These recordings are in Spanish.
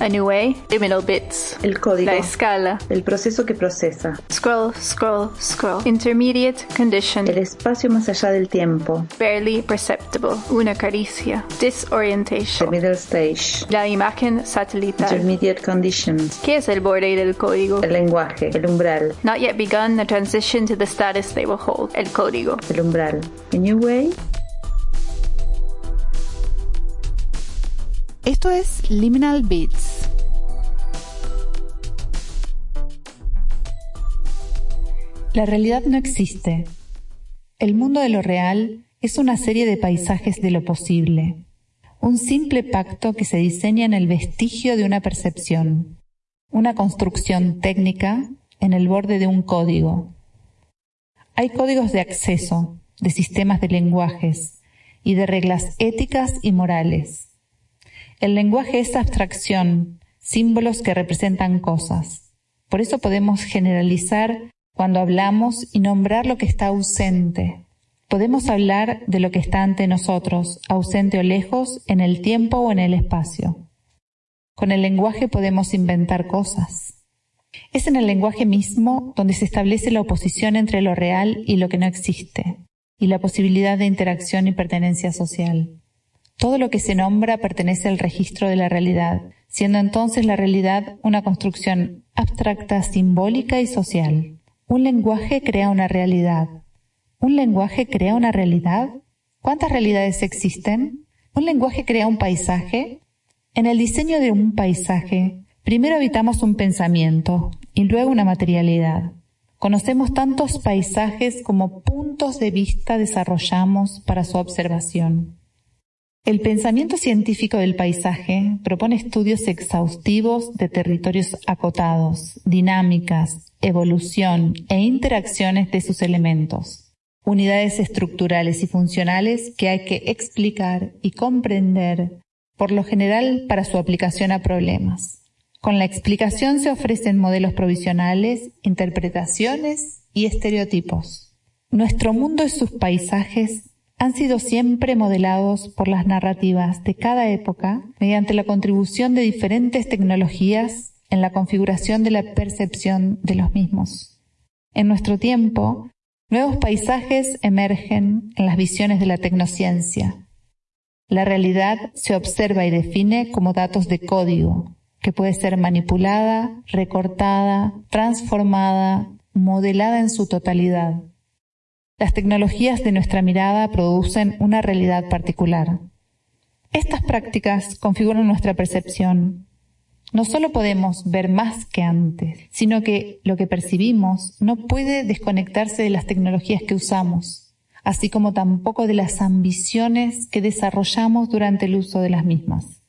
A new way, liminal bits. El código. La escala. El proceso que procesa. Scroll, scroll, scroll. Intermediate condition. El espacio más allá del tiempo. Barely perceptible. Una caricia. The Disorientation. middle stage. La imagen satelital. Intermediate conditions. ¿Qué es el borde del código? El lenguaje. El umbral. Not yet begun the transition to the status they will hold. El código. El umbral. A new way. Esto es Liminal Beats. La realidad no existe. El mundo de lo real es una serie de paisajes de lo posible, un simple pacto que se diseña en el vestigio de una percepción, una construcción técnica en el borde de un código. Hay códigos de acceso, de sistemas de lenguajes y de reglas éticas y morales. El lenguaje es abstracción, símbolos que representan cosas. Por eso podemos generalizar cuando hablamos y nombrar lo que está ausente. Podemos hablar de lo que está ante nosotros, ausente o lejos, en el tiempo o en el espacio. Con el lenguaje podemos inventar cosas. Es en el lenguaje mismo donde se establece la oposición entre lo real y lo que no existe, y la posibilidad de interacción y pertenencia social. Todo lo que se nombra pertenece al registro de la realidad, siendo entonces la realidad una construcción abstracta, simbólica y social. Un lenguaje crea una realidad. ¿Un lenguaje crea una realidad? ¿Cuántas realidades existen? ¿Un lenguaje crea un paisaje? En el diseño de un paisaje, primero habitamos un pensamiento y luego una materialidad. Conocemos tantos paisajes como puntos de vista desarrollamos para su observación. El pensamiento científico del paisaje propone estudios exhaustivos de territorios acotados, dinámicas, evolución e interacciones de sus elementos, unidades estructurales y funcionales que hay que explicar y comprender, por lo general para su aplicación a problemas. Con la explicación se ofrecen modelos provisionales, interpretaciones y estereotipos. Nuestro mundo y sus paisajes han sido siempre modelados por las narrativas de cada época mediante la contribución de diferentes tecnologías en la configuración de la percepción de los mismos. En nuestro tiempo, nuevos paisajes emergen en las visiones de la tecnociencia. La realidad se observa y define como datos de código, que puede ser manipulada, recortada, transformada, modelada en su totalidad. Las tecnologías de nuestra mirada producen una realidad particular. Estas prácticas configuran nuestra percepción. No solo podemos ver más que antes, sino que lo que percibimos no puede desconectarse de las tecnologías que usamos, así como tampoco de las ambiciones que desarrollamos durante el uso de las mismas.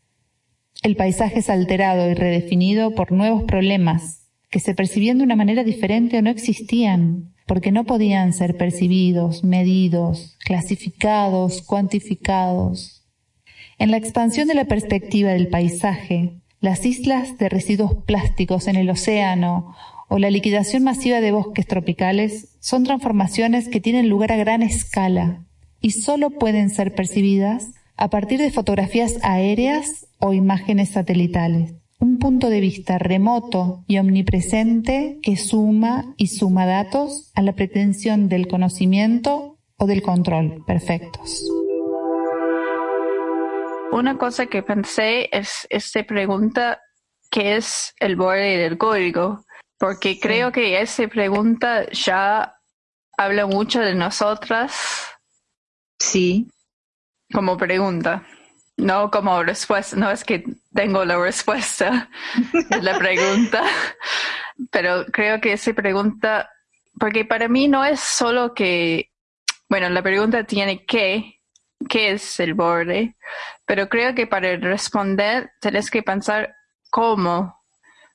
El paisaje es alterado y redefinido por nuevos problemas que se percibían de una manera diferente o no existían, porque no podían ser percibidos, medidos, clasificados, cuantificados. En la expansión de la perspectiva del paisaje, las islas de residuos plásticos en el océano o la liquidación masiva de bosques tropicales son transformaciones que tienen lugar a gran escala y solo pueden ser percibidas a partir de fotografías aéreas o imágenes satelitales un punto de vista remoto y omnipresente que suma y suma datos a la pretensión del conocimiento o del control perfectos. Una cosa que pensé es esta pregunta, ¿qué es el borde del código? Porque creo que esa pregunta ya habla mucho de nosotras. Sí. Como pregunta. No como respuesta, no es que tengo la respuesta de la pregunta, pero creo que esa pregunta, porque para mí no es solo que, bueno, la pregunta tiene qué, qué es el borde, pero creo que para responder tienes que pensar cómo,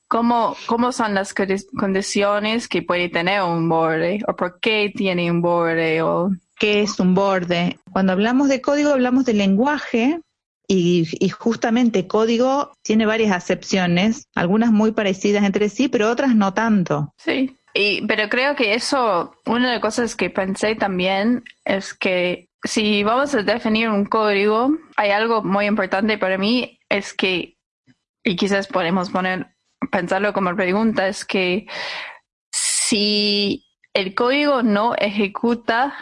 cómo, cómo son las condiciones que puede tener un borde, o por qué tiene un borde, o ¿Qué es un borde? Cuando hablamos de código hablamos de lenguaje, y, y, justamente código tiene varias acepciones, algunas muy parecidas entre sí, pero otras no tanto. Sí, y, pero creo que eso, una de las cosas que pensé también es que si vamos a definir un código, hay algo muy importante para mí, es que y quizás podemos poner, pensarlo como pregunta, es que si el código no ejecuta,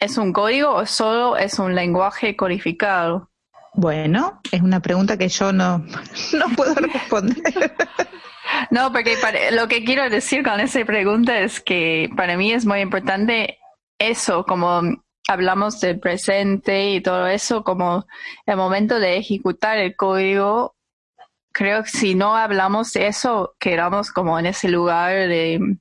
¿es un código o solo es un lenguaje codificado? Bueno, es una pregunta que yo no, no puedo responder. No, porque lo que quiero decir con esa pregunta es que para mí es muy importante eso, como hablamos del presente y todo eso, como el momento de ejecutar el código, creo que si no hablamos de eso, quedamos como en ese lugar de,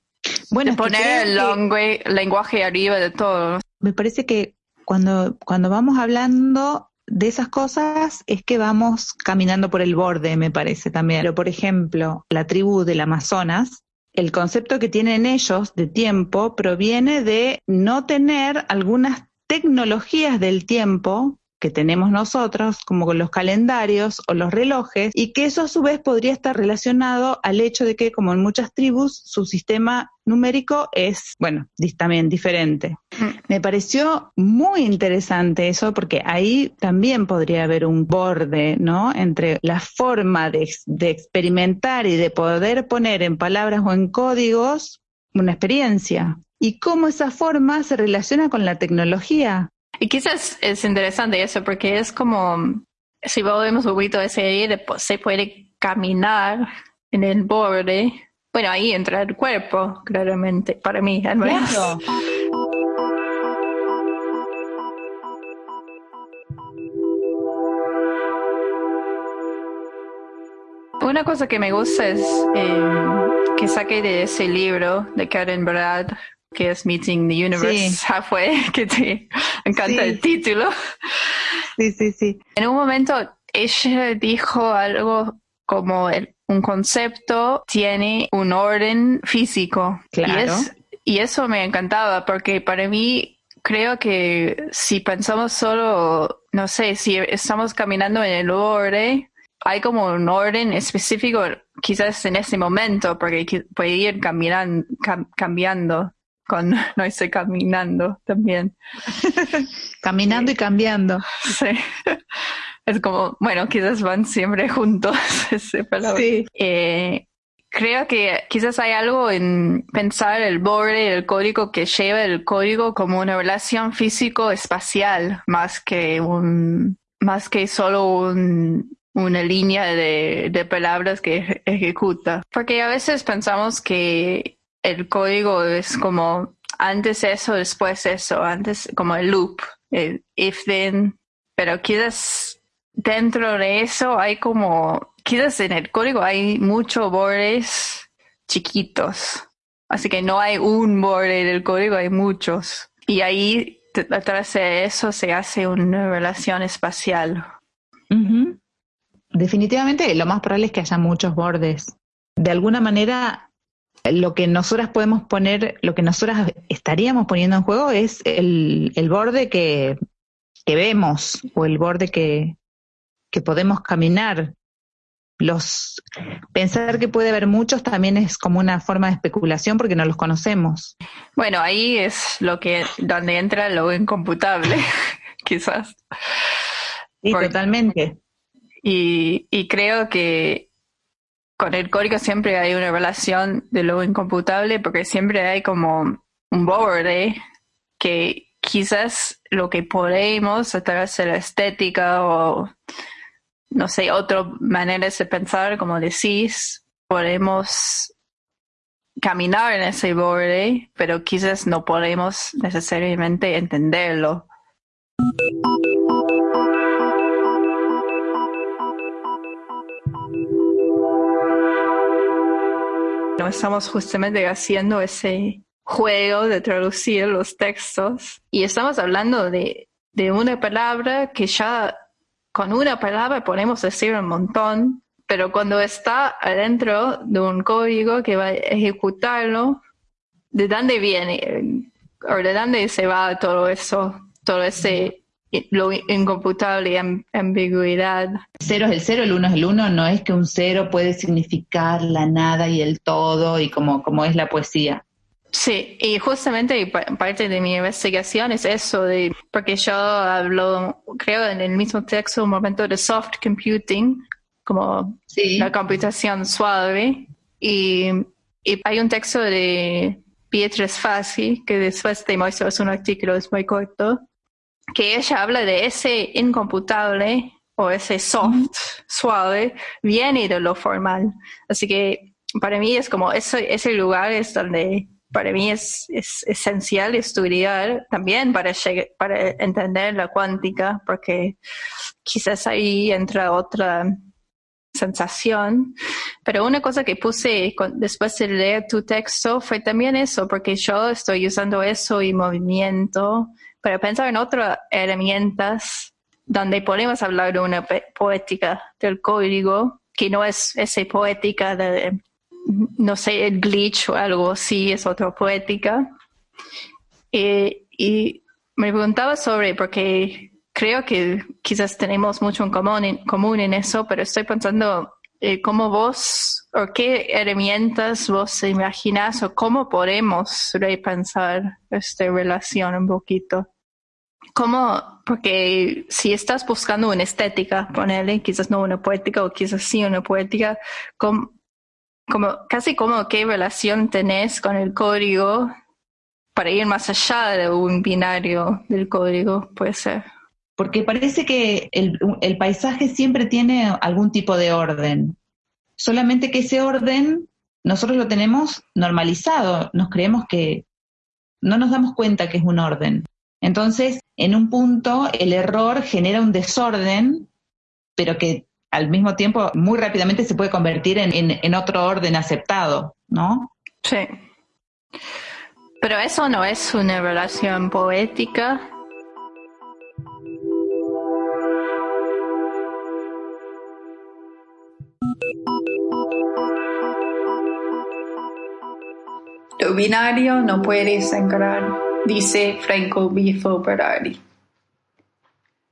bueno, poner el lenguaje arriba de todo. Me parece que cuando, cuando vamos hablando de esas cosas es que vamos caminando por el borde, me parece también. Pero, por ejemplo, la tribu del Amazonas, el concepto que tienen ellos de tiempo proviene de no tener algunas tecnologías del tiempo que tenemos nosotros, como con los calendarios o los relojes, y que eso a su vez podría estar relacionado al hecho de que, como en muchas tribus, su sistema numérico es, bueno, también diferente. Mm. Me pareció muy interesante eso porque ahí también podría haber un borde, ¿no? Entre la forma de, de experimentar y de poder poner en palabras o en códigos una experiencia y cómo esa forma se relaciona con la tecnología. Y quizás es interesante eso, porque es como, si volvemos un poquito a ese idea se puede caminar en el borde, bueno, ahí entra el cuerpo, claramente, para mí, al menos. Una cosa que me gusta es eh, que saqué de ese libro de Karen Brad, que es Meeting the Universe Halfway, que te encanta el título. Sí, sí, sí. En un momento ella dijo algo como un concepto tiene un orden físico. Claro. Y, y eso me encantaba porque para mí creo que si pensamos solo, no sé, si estamos caminando en el orden, hay como un orden específico quizás en ese momento porque puede ir cambiando con no estoy caminando también. caminando y cambiando. Sí. Es como, bueno, quizás van siempre juntos. Sí. Eh, creo que quizás hay algo en pensar el borde, el código que lleva el código como una relación físico-espacial, más que un, más que solo un, una línea de, de palabras que ejecuta. Porque a veces pensamos que el código es como antes eso, después eso, antes como el loop, el if then, pero quizás dentro de eso hay como, quizás en el código hay muchos bordes chiquitos, así que no hay un borde del código, hay muchos. Y ahí, detrás de eso, se hace una relación espacial. Definitivamente, lo más probable es que haya muchos bordes. De alguna manera, lo que nosotras podemos poner, lo que nosotras estaríamos poniendo en juego es el, borde que, vemos o el borde que, que podemos caminar. Los pensar que puede haber muchos también es como una forma de especulación porque no los conocemos. Bueno, ahí es lo que donde entra lo incomputable, quizás. Sí, totalmente. Y, y creo que con el código siempre hay una relación de lo incomputable porque siempre hay como un borde que quizás lo que podemos a través de la estética o no sé, otra manera de pensar, como decís, podemos caminar en ese borde, pero quizás no podemos necesariamente entenderlo. Estamos justamente haciendo ese juego de traducir los textos y estamos hablando de, de una palabra que ya con una palabra podemos decir un montón, pero cuando está adentro de un código que va a ejecutarlo, ¿de dónde viene? ¿O de dónde se va todo eso? Todo ese lo incomputable y ambigüedad. Cero es el cero, el uno es el uno, no es que un cero puede significar la nada y el todo y como, como es la poesía. Sí, y justamente parte de mi investigación es eso, de, porque yo hablo, creo en el mismo texto, un momento de soft computing, como Sí. la computación suave. Y, y hay un texto de Beatrice Fassi, que después te muestro, es un artículo, es muy corto, que ella habla de ese incomputable o ese soft, suave, viene de lo formal. Así que para mí es como ese, ese lugar es donde para mí es, es esencial estudiar también para, para entender la cuántica, porque quizás ahí entra otra sensación. Pero una cosa que puse después de leer tu texto fue también eso, porque yo estoy usando eso y movimiento para pensar en otras herramientas donde podemos hablar de una poética del código, que no es esa poética de, no sé, el glitch o algo así, es otra poética. Eh, y me preguntaba sobre, porque creo que quizás tenemos mucho en común en, común en eso, pero estoy pensando eh, cómo vos, o qué herramientas vos imaginas, o cómo podemos repensar esta relación un poquito. ¿Cómo? Porque si estás buscando una estética, ponele, quizás no una poética, o quizás sí una poética, ¿cómo, como, casi como qué relación tenés con el código para ir más allá de un binario del código, puede ser. Porque parece que el, paisaje siempre tiene algún tipo de orden. Solamente que ese orden nosotros lo tenemos normalizado. Nos creemos que no nos damos cuenta que es un orden. Entonces, en un punto, el error genera un desorden, pero que al mismo tiempo muy rápidamente se puede convertir en otro orden aceptado, ¿no? Sí. Pero eso no es una relación poética. Lo binario no puede sangrar, dice Franco Bifo Berardi.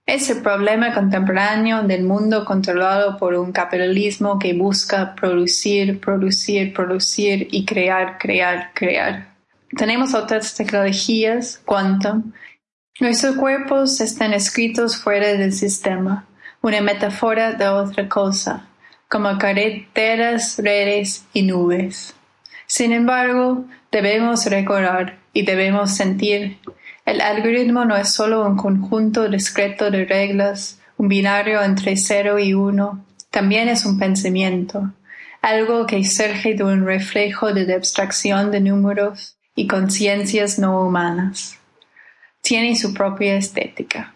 Es el problema contemporáneo del mundo controlado por un capitalismo que busca producir, producir, producir y crear, crear, crear. Tenemos otras tecnologías, quantum. Nuestros cuerpos están escritos fuera del sistema, una metáfora de otra cosa, como carreteras, redes y nubes. Sin embargo, debemos recordar y debemos sentir. El algoritmo no es solo un conjunto discreto de reglas, un binario entre cero y uno, también es un pensamiento, algo que surge de un reflejo de abstracción de números y conciencias no humanas. Tiene su propia estética.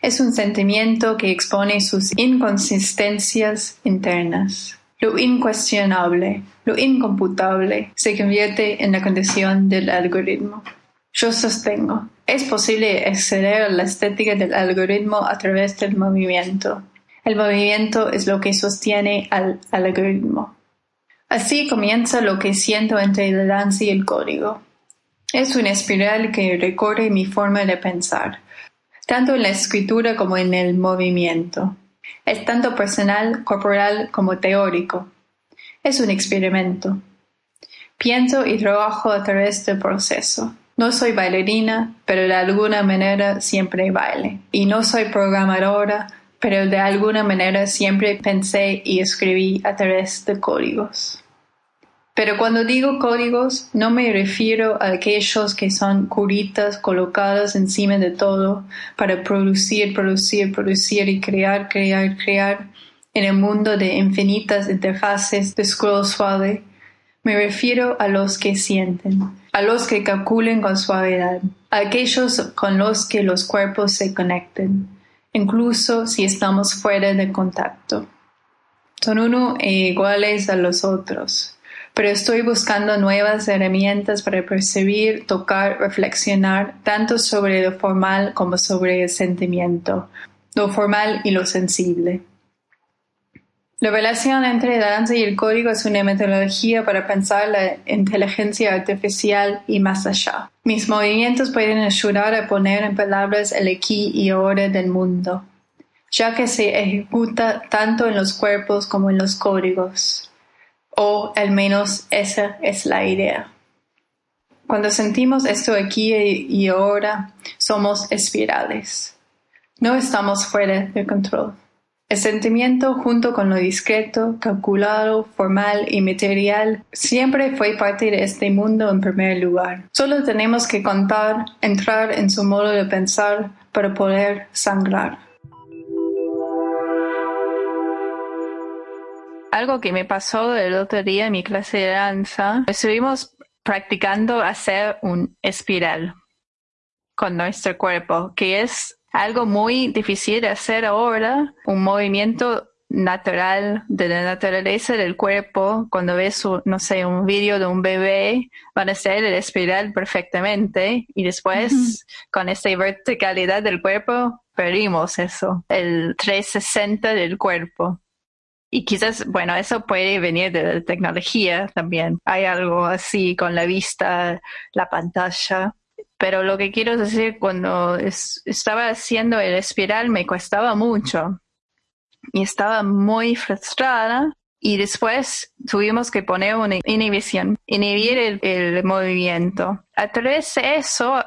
Es un sentimiento que expone sus inconsistencias internas. Lo incuestionable, lo incomputable, se convierte en la condición del algoritmo. Yo sostengo, es posible acceder a la estética del algoritmo a través del movimiento. El movimiento es lo que sostiene al algoritmo. Así comienza lo que siento entre la danza y el código. Es una espiral que recorre mi forma de pensar, tanto en la escritura como en el movimiento. Es tanto personal, corporal como teórico. Es un experimento. Pienso y trabajo a través del proceso. No soy bailarina, pero de alguna manera siempre baile. Y no soy programadora, pero de alguna manera siempre pensé y escribí a través de códigos. Pero cuando digo códigos, no me refiero a aquellos que son curitas colocadas encima de todo para producir, producir, producir y crear, crear, crear en el mundo de infinitas interfaces de scroll suave. Me refiero a los que sienten, a los que calculen con suavidad, a aquellos con los que los cuerpos se conecten, incluso si estamos fuera de contacto. Son uno e iguales a los otros pero estoy buscando nuevas herramientas para percibir, tocar, reflexionar tanto sobre lo formal como sobre el sentimiento, lo formal y lo sensible. La relación entre danza y el código es una metodología para pensar la inteligencia artificial y más allá. Mis movimientos pueden ayudar a poner en palabras el aquí y ahora del mundo, ya que se ejecuta tanto en los cuerpos como en los códigos o al menos esa es la idea. Cuando sentimos esto aquí y ahora, somos espirales. No estamos fuera de control. El sentimiento junto con lo discreto, calculado, formal y material siempre fue parte de este mundo en primer lugar. Solo tenemos que contar, entrar en su modo de pensar para poder sangrar. Algo que me pasó el otro día en mi clase de danza, estuvimos practicando hacer un espiral con nuestro cuerpo, que es algo muy difícil de hacer ahora, un movimiento natural de la naturaleza del cuerpo. Cuando ves, no sé, un vídeo de un bebé, van a hacer el espiral perfectamente y después con esa verticalidad del cuerpo perdimos eso, el 360 del cuerpo. Y quizás, bueno, eso puede venir de la tecnología también. Hay algo así con la vista, la pantalla. Pero lo que quiero decir, cuando estaba haciendo el espiral me costaba mucho y estaba muy frustrada y después tuvimos que poner una inhibición, inhibir el, el movimiento. A través de eso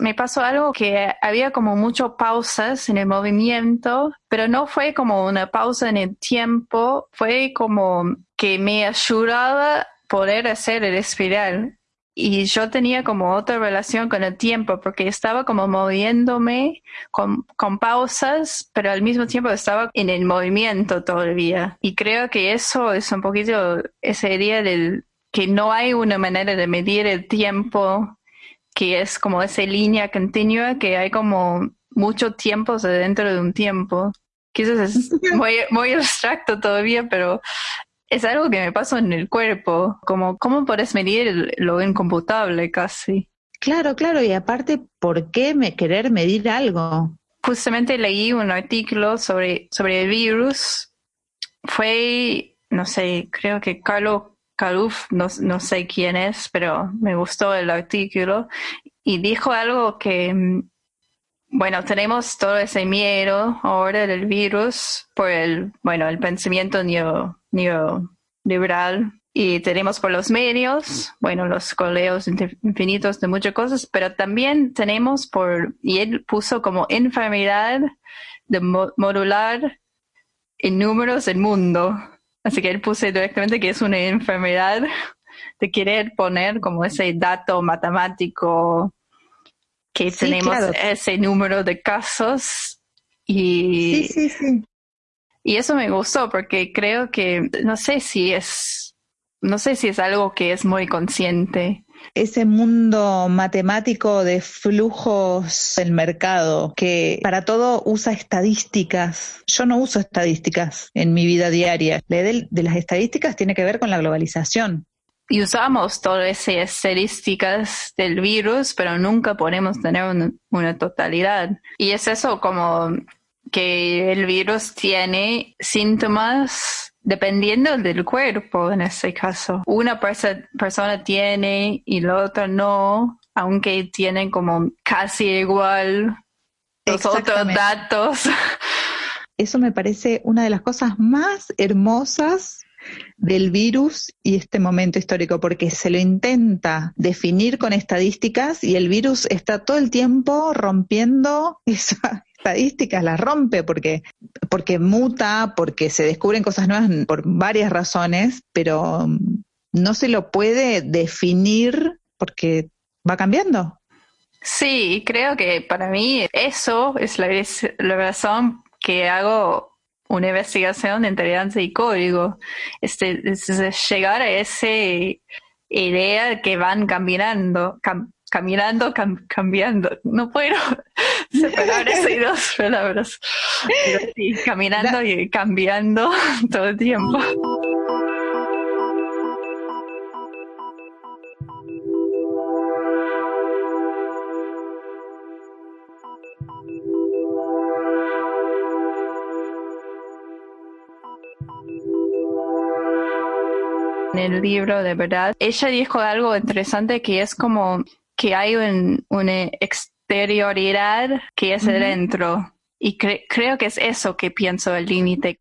me pasó algo que había como mucho pausas en el movimiento, pero no fue como una pausa en el tiempo, fue como que me ayudaba poder hacer el espiral y yo tenía como otra relación con el tiempo porque estaba como moviéndome con, con, pausas, pero al mismo tiempo estaba en el movimiento todavía. Y creo que eso es un poquito ese idea del que no hay una manera de medir el tiempo que es como esa línea continua, que hay como mucho tiempo dentro de un tiempo. Quizás es muy, muy abstracto todavía, pero es algo que me pasa en el cuerpo, como cómo puedes medir lo incomputable casi. Claro, claro, y aparte, ¿por qué me querer medir algo? Justamente leí un artículo sobre, sobre el virus. Fue, no sé, creo que Carlos Caluf, no, no sé quién es, pero me gustó el artículo, y dijo algo que mm, bueno, tenemos todo ese miedo ahora del virus por el, bueno, el pensamiento neo, neoliberal y tenemos por los medios, bueno, los coleos infinitos de muchas cosas, pero también tenemos por, y él puso como enfermedad de modular en números el mundo. Así que él puso directamente que es una enfermedad de querer poner como ese dato matemático que tenemos ese número de casos y, sí, sí, sí. y eso me gustó porque creo que no sé si es no sé si es algo que es muy consciente ese mundo matemático de flujos del mercado que para todo usa estadísticas. Yo no uso estadísticas en mi vida diaria. La de, de las estadísticas tiene que ver con la globalización y usamos todas esas estadísticas del virus, pero nunca podemos tener una, totalidad. Y es eso como que el virus tiene síntomas dependiendo del cuerpo en este caso. Una persona tiene y la otra no, aunque tienen como casi igual los otros datos. Eso me parece una de las cosas más hermosas del virus y este momento histórico, porque se lo intenta definir con estadísticas y el virus está todo el tiempo rompiendo esas estadísticas, las rompe porque, porque muta, porque se descubren cosas nuevas por varias razones, pero no se lo puede definir porque va cambiando. Sí, creo que para mí eso es la, razón que hago una investigación de inteligencia y código. Este, es, llegar a esa idea que van caminando, caminando, cambiando. No puedo separar esas dos palabras. caminando y cambiando todo el tiempo. en el libro, de verdad. Ella dijo algo interesante que es como que hay una exterioridad que es adentro. Y creo que es eso que pienso el límite.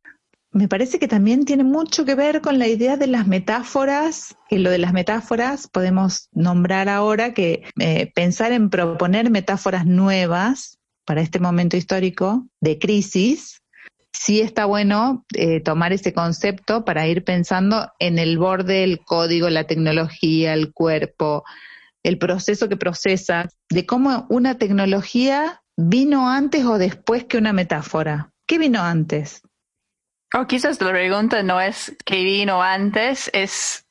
Me parece que también tiene mucho que ver con la idea de las metáforas, que lo de las metáforas podemos nombrar ahora que eh, pensar en proponer metáforas nuevas para este momento histórico de crisis sí está bueno eh, tomar ese concepto para ir pensando en el borde, el código, la tecnología, el cuerpo, el proceso que procesa, de cómo una tecnología vino antes o después que una metáfora. ¿Qué vino antes? O quizás la pregunta no es qué vino antes, es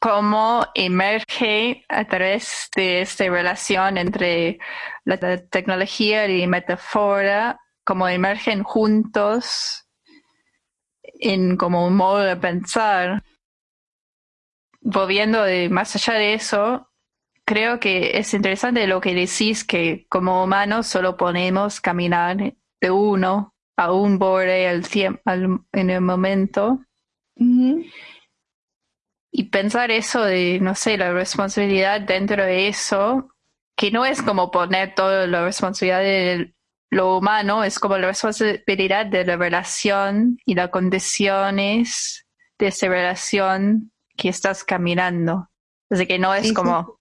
cómo emerge a través de esta relación entre la tecnología y metáfora, cómo emergen juntos en como un modo de pensar. Volviendo de más allá de eso, creo que es interesante lo que decís que como humanos solo podemos caminar de uno a un borde al, en el momento. Y pensar eso de, no sé, la responsabilidad dentro de eso, que no es como poner toda la responsabilidad de lo humano, es como la responsabilidad de la relación y las condiciones de esa relación que estás caminando. Así que no es como,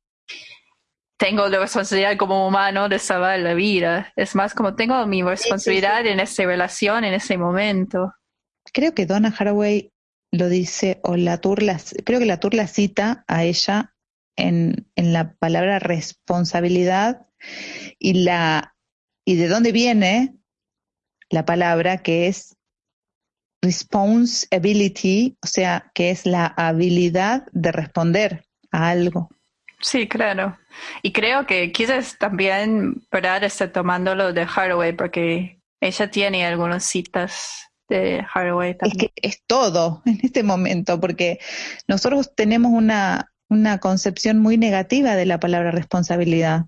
tengo la responsabilidad como humano de salvar la vida. Es más como tengo mi responsabilidad en esa relación, en ese momento. Creo que Donna Haraway lo dice, o la Turla, creo que la Turla cita a ella en, en la palabra responsabilidad y la y de dónde viene la palabra que es responsibility, o sea, que es la habilidad de responder a algo. Sí, claro. Y creo que quizás también Brad está tomándolo de Haraway porque ella tiene algunas citas de Haraway también. Es que es todo en este momento, porque nosotros tenemos una, una concepción muy negativa de la palabra responsabilidad.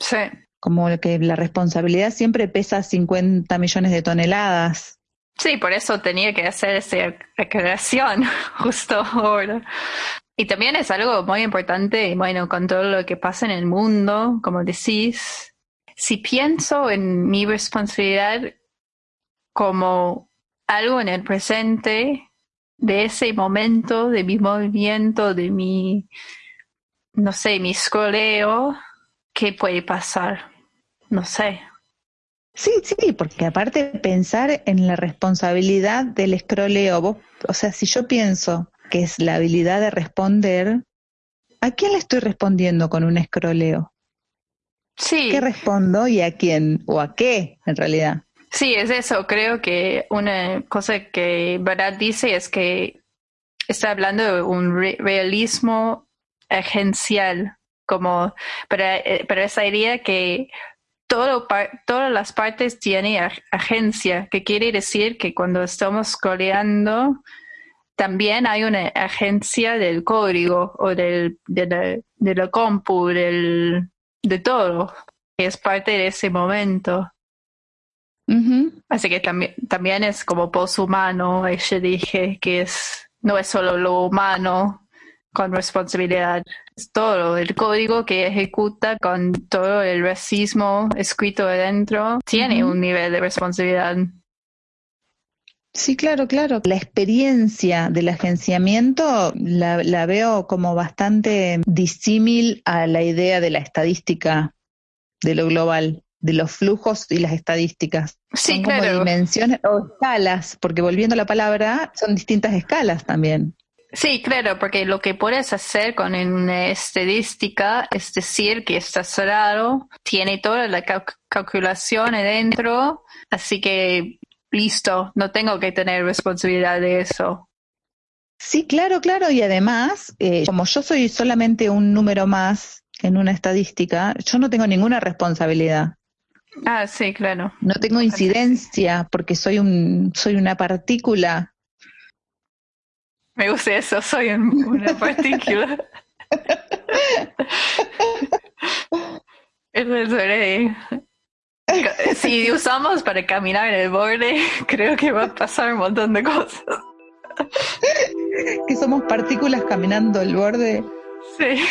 Sí. Como que la responsabilidad siempre pesa 50 millones de toneladas. Sí, por eso tenía que hacer esa aclaración justo ahora. Y también es algo muy importante, bueno, con todo lo que pasa en el mundo, como decís, si pienso en mi responsabilidad como algo en el presente, de ese momento, de mi movimiento, de mi, no sé, mi scrolleo, ¿qué puede pasar? No sé. Sí, sí, porque aparte pensar en la responsabilidad del scrolleo, o sea, si yo pienso que es la habilidad de responder, ¿a quién le estoy respondiendo con un escroleo? Sí. ¿Qué respondo y a quién o a qué en realidad? Sí, es eso. Creo que una cosa que Brad dice es que está hablando de un realismo agencial, como para, eh, para esa idea que todo, todas las partes tienen agencia, que quiere decir que cuando estamos coleando también hay una agencia del código o del, de, la, de la compu, del, de todo, que es parte de ese momento. Así que también, también es como poshumano, ella dije que es, no es solo lo humano con responsabilidad, es todo el código que ejecuta con todo el racismo escrito adentro, tiene un nivel de responsabilidad. Sí, claro, claro. La experiencia del agenciamiento la, la veo como bastante disímil a la idea de la estadística de lo global de los flujos y las estadísticas. Sí, son claro. dimensiones o escalas, porque volviendo a la palabra, son distintas escalas también. Sí, claro, porque lo que puedes hacer con una estadística es decir que está cerrado, tiene toda la calculación adentro, así que listo, no tengo que tener responsabilidad de eso. Sí, claro, claro, y además, eh, como yo soy solamente un número más en una estadística, yo no tengo ninguna responsabilidad. Ah, sí, claro. No tengo incidencia porque soy un soy una partícula. Me gusta eso, soy una partícula. eso es si usamos para caminar en el borde, creo que va a pasar un montón de cosas. que somos partículas caminando el borde. Sí.